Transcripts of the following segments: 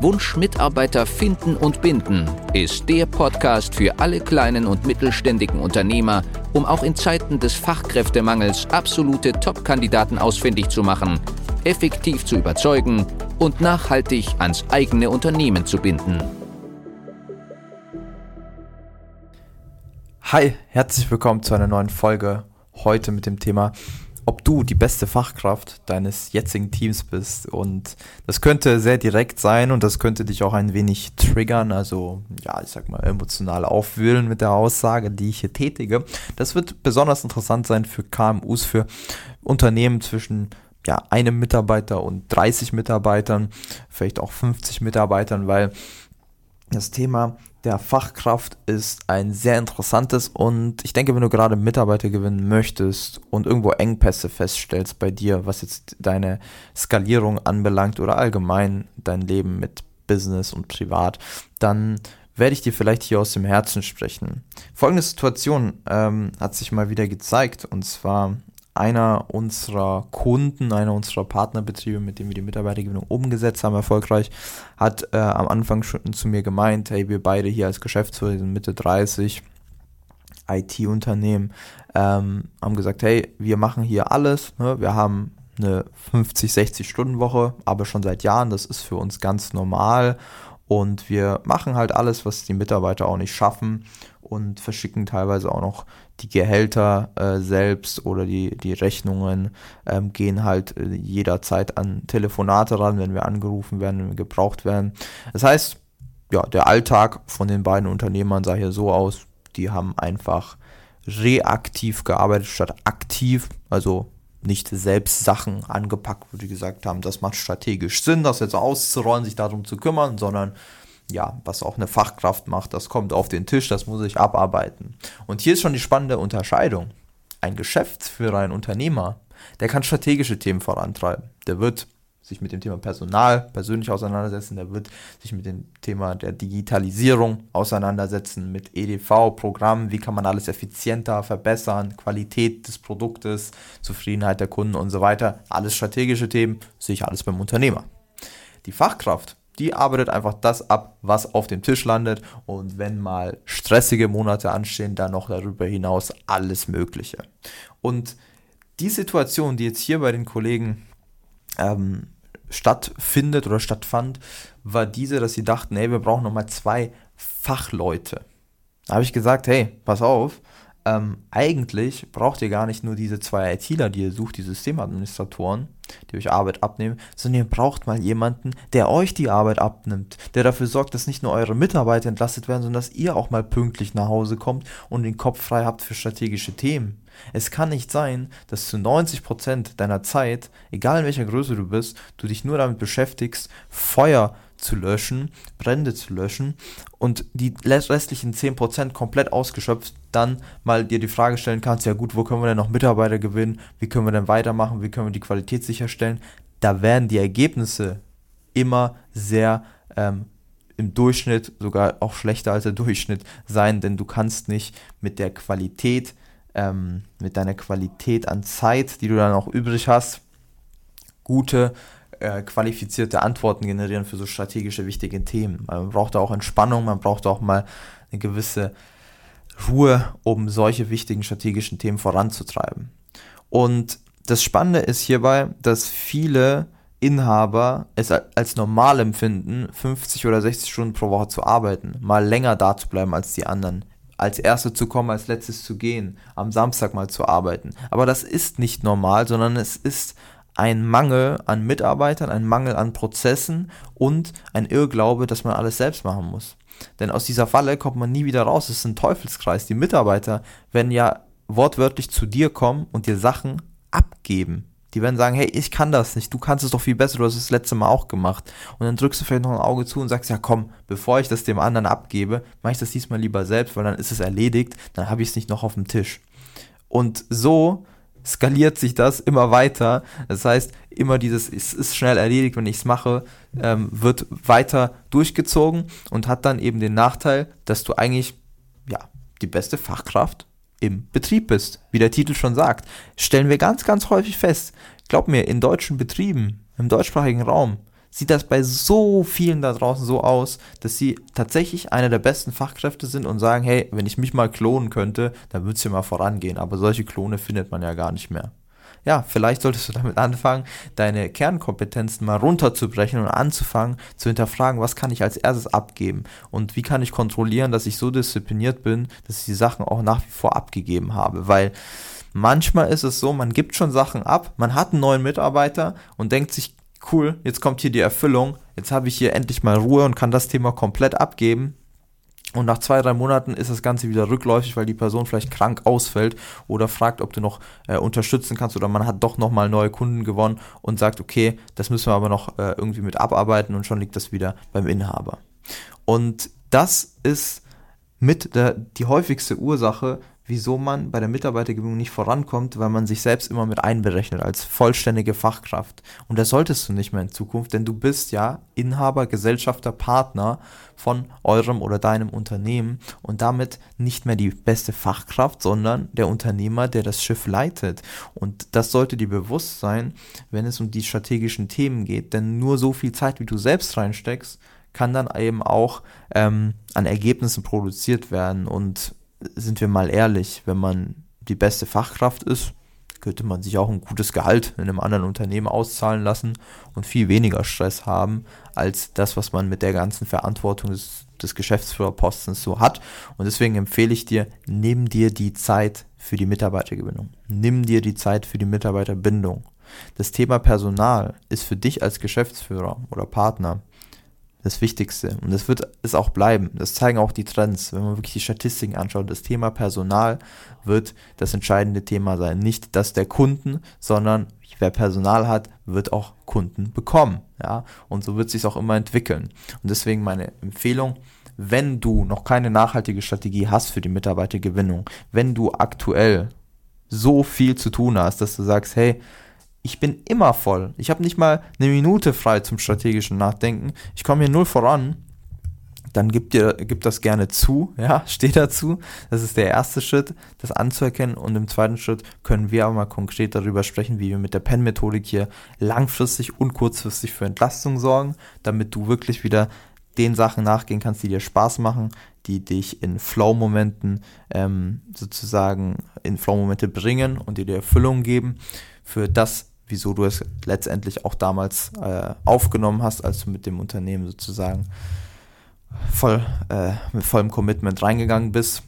Wunsch Mitarbeiter finden und binden ist der Podcast für alle kleinen und mittelständigen Unternehmer, um auch in Zeiten des Fachkräftemangels absolute Top-Kandidaten ausfindig zu machen, effektiv zu überzeugen und nachhaltig ans eigene Unternehmen zu binden. Hi, herzlich willkommen zu einer neuen Folge. Heute mit dem Thema, ob du die beste Fachkraft deines jetzigen Teams bist. Und das könnte sehr direkt sein und das könnte dich auch ein wenig triggern, also ja, ich sag mal emotional aufwühlen mit der Aussage, die ich hier tätige. Das wird besonders interessant sein für KMUs, für Unternehmen zwischen ja, einem Mitarbeiter und 30 Mitarbeitern, vielleicht auch 50 Mitarbeitern, weil das Thema der Fachkraft ist ein sehr interessantes und ich denke, wenn du gerade Mitarbeiter gewinnen möchtest und irgendwo Engpässe feststellst bei dir, was jetzt deine Skalierung anbelangt oder allgemein dein Leben mit Business und Privat, dann werde ich dir vielleicht hier aus dem Herzen sprechen. Folgende Situation ähm, hat sich mal wieder gezeigt und zwar einer unserer Kunden, einer unserer Partnerbetriebe, mit dem wir die Mitarbeitergewinnung umgesetzt haben, erfolgreich, hat äh, am Anfang schon zu mir gemeint, hey, wir beide hier als Geschäftsführer, sind Mitte 30, IT-Unternehmen, ähm, haben gesagt, hey, wir machen hier alles, ne? wir haben eine 50, 60 Stunden Woche, aber schon seit Jahren, das ist für uns ganz normal und wir machen halt alles, was die Mitarbeiter auch nicht schaffen und verschicken teilweise auch noch die Gehälter äh, selbst oder die, die Rechnungen ähm, gehen halt äh, jederzeit an Telefonate ran, wenn wir angerufen werden, wenn wir gebraucht werden. Das heißt, ja, der Alltag von den beiden Unternehmern sah hier so aus, die haben einfach reaktiv gearbeitet statt aktiv, also nicht selbst Sachen angepackt, wo die gesagt haben, das macht strategisch Sinn, das jetzt auszurollen, sich darum zu kümmern, sondern ja, was auch eine Fachkraft macht, das kommt auf den Tisch, das muss ich abarbeiten. Und hier ist schon die spannende Unterscheidung. Ein Geschäftsführer, ein Unternehmer, der kann strategische Themen vorantreiben. Der wird sich mit dem Thema Personal persönlich auseinandersetzen, der wird sich mit dem Thema der Digitalisierung auseinandersetzen, mit EDV-Programmen, wie kann man alles effizienter verbessern, Qualität des Produktes, Zufriedenheit der Kunden und so weiter. Alles strategische Themen, sehe ich alles beim Unternehmer. Die Fachkraft, die arbeitet einfach das ab, was auf dem Tisch landet und wenn mal stressige Monate anstehen, dann noch darüber hinaus alles Mögliche. Und die Situation, die jetzt hier bei den Kollegen ähm, stattfindet oder stattfand, war diese, dass sie dachten, hey, wir brauchen nochmal zwei Fachleute. Da habe ich gesagt, hey, pass auf, ähm, eigentlich braucht ihr gar nicht nur diese zwei ITler, die ihr sucht, die Systemadministratoren, die euch Arbeit abnehmen, sondern ihr braucht mal jemanden, der euch die Arbeit abnimmt, der dafür sorgt, dass nicht nur eure Mitarbeiter entlastet werden, sondern dass ihr auch mal pünktlich nach Hause kommt und den Kopf frei habt für strategische Themen. Es kann nicht sein, dass zu 90% deiner Zeit, egal in welcher Größe du bist, du dich nur damit beschäftigst, Feuer zu löschen, Brände zu löschen und die restlichen 10% komplett ausgeschöpft, dann mal dir die Frage stellen kannst, ja gut, wo können wir denn noch Mitarbeiter gewinnen, wie können wir denn weitermachen, wie können wir die Qualität sicherstellen, da werden die Ergebnisse immer sehr ähm, im Durchschnitt, sogar auch schlechter als der Durchschnitt sein, denn du kannst nicht mit der Qualität, ähm, mit deiner Qualität an Zeit, die du dann auch übrig hast, gute äh, qualifizierte Antworten generieren für so strategische, wichtige Themen. Man braucht auch Entspannung, man braucht auch mal eine gewisse Ruhe, um solche wichtigen strategischen Themen voranzutreiben. Und das Spannende ist hierbei, dass viele Inhaber es als normal empfinden, 50 oder 60 Stunden pro Woche zu arbeiten, mal länger da zu bleiben als die anderen, als Erste zu kommen, als Letztes zu gehen, am Samstag mal zu arbeiten. Aber das ist nicht normal, sondern es ist ein Mangel an Mitarbeitern, ein Mangel an Prozessen und ein Irrglaube, dass man alles selbst machen muss. Denn aus dieser Falle kommt man nie wieder raus. Es ist ein Teufelskreis. Die Mitarbeiter werden ja wortwörtlich zu dir kommen und dir Sachen abgeben. Die werden sagen, hey, ich kann das nicht, du kannst es doch viel besser, du hast es das letzte Mal auch gemacht. Und dann drückst du vielleicht noch ein Auge zu und sagst, ja komm, bevor ich das dem anderen abgebe, mache ich das diesmal lieber selbst, weil dann ist es erledigt, dann habe ich es nicht noch auf dem Tisch. Und so skaliert sich das immer weiter. Das heißt, immer dieses, es ist schnell erledigt, wenn ich es mache, ähm, wird weiter durchgezogen und hat dann eben den Nachteil, dass du eigentlich, ja, die beste Fachkraft im Betrieb bist. Wie der Titel schon sagt, stellen wir ganz, ganz häufig fest. Glaub mir, in deutschen Betrieben, im deutschsprachigen Raum, sieht das bei so vielen da draußen so aus, dass sie tatsächlich einer der besten Fachkräfte sind und sagen, hey, wenn ich mich mal klonen könnte, dann würde es ja mal vorangehen. Aber solche Klone findet man ja gar nicht mehr. Ja, vielleicht solltest du damit anfangen, deine Kernkompetenzen mal runterzubrechen und anzufangen zu hinterfragen, was kann ich als erstes abgeben und wie kann ich kontrollieren, dass ich so diszipliniert bin, dass ich die Sachen auch nach wie vor abgegeben habe, weil manchmal ist es so, man gibt schon Sachen ab, man hat einen neuen Mitarbeiter und denkt sich, cool, jetzt kommt hier die Erfüllung, jetzt habe ich hier endlich mal Ruhe und kann das Thema komplett abgeben. Und nach zwei, drei Monaten ist das Ganze wieder rückläufig, weil die Person vielleicht krank ausfällt oder fragt, ob du noch äh, unterstützen kannst oder man hat doch nochmal neue Kunden gewonnen und sagt, okay, das müssen wir aber noch äh, irgendwie mit abarbeiten und schon liegt das wieder beim Inhaber. Und das ist mit der, die häufigste Ursache, wieso man bei der Mitarbeitergewinnung nicht vorankommt, weil man sich selbst immer mit einberechnet als vollständige Fachkraft. Und das solltest du nicht mehr in Zukunft, denn du bist ja Inhaber, Gesellschafter, Partner von eurem oder deinem Unternehmen und damit nicht mehr die beste Fachkraft, sondern der Unternehmer, der das Schiff leitet. Und das sollte dir bewusst sein, wenn es um die strategischen Themen geht, denn nur so viel Zeit, wie du selbst reinsteckst, kann dann eben auch ähm, an Ergebnissen produziert werden und sind wir mal ehrlich, wenn man die beste Fachkraft ist, könnte man sich auch ein gutes Gehalt in einem anderen Unternehmen auszahlen lassen und viel weniger Stress haben als das, was man mit der ganzen Verantwortung des, des Geschäftsführerpostens so hat. Und deswegen empfehle ich dir, nimm dir die Zeit für die Mitarbeitergewinnung. Nimm dir die Zeit für die Mitarbeiterbindung. Das Thema Personal ist für dich als Geschäftsführer oder Partner das Wichtigste. Und das wird es auch bleiben. Das zeigen auch die Trends. Wenn man wirklich die Statistiken anschaut, das Thema Personal wird das entscheidende Thema sein. Nicht das der Kunden, sondern wer Personal hat, wird auch Kunden bekommen. Ja? Und so wird es sich auch immer entwickeln. Und deswegen meine Empfehlung, wenn du noch keine nachhaltige Strategie hast für die Mitarbeitergewinnung, wenn du aktuell so viel zu tun hast, dass du sagst, hey, ich bin immer voll. Ich habe nicht mal eine Minute frei zum strategischen Nachdenken. Ich komme hier null voran. Dann gib dir, gib das gerne zu, ja, steh dazu. Das ist der erste Schritt, das anzuerkennen. Und im zweiten Schritt können wir aber mal konkret darüber sprechen, wie wir mit der PEN-Methodik hier langfristig und kurzfristig für Entlastung sorgen, damit du wirklich wieder den Sachen nachgehen kannst, die dir Spaß machen, die dich in Flow-Momenten ähm, sozusagen in Flow-Momente bringen und die dir Erfüllung geben für das, wieso du es letztendlich auch damals äh, aufgenommen hast, als du mit dem Unternehmen sozusagen voll äh, mit vollem Commitment reingegangen bist.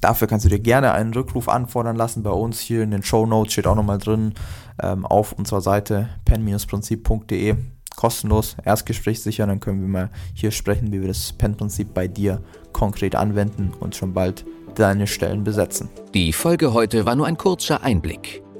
Dafür kannst du dir gerne einen Rückruf anfordern lassen. Bei uns hier in den Show Notes steht auch nochmal drin ähm, auf unserer Seite pen-prinzip.de kostenlos Erstgespräch sichern, dann können wir mal hier sprechen, wie wir das Pen-Prinzip bei dir konkret anwenden und schon bald deine Stellen besetzen. Die Folge heute war nur ein kurzer Einblick.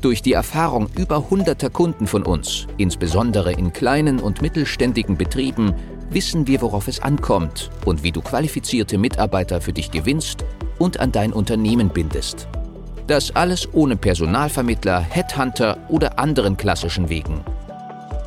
Durch die Erfahrung über hunderter Kunden von uns, insbesondere in kleinen und mittelständigen Betrieben, wissen wir, worauf es ankommt und wie du qualifizierte Mitarbeiter für dich gewinnst und an dein Unternehmen bindest. Das alles ohne Personalvermittler, Headhunter oder anderen klassischen Wegen.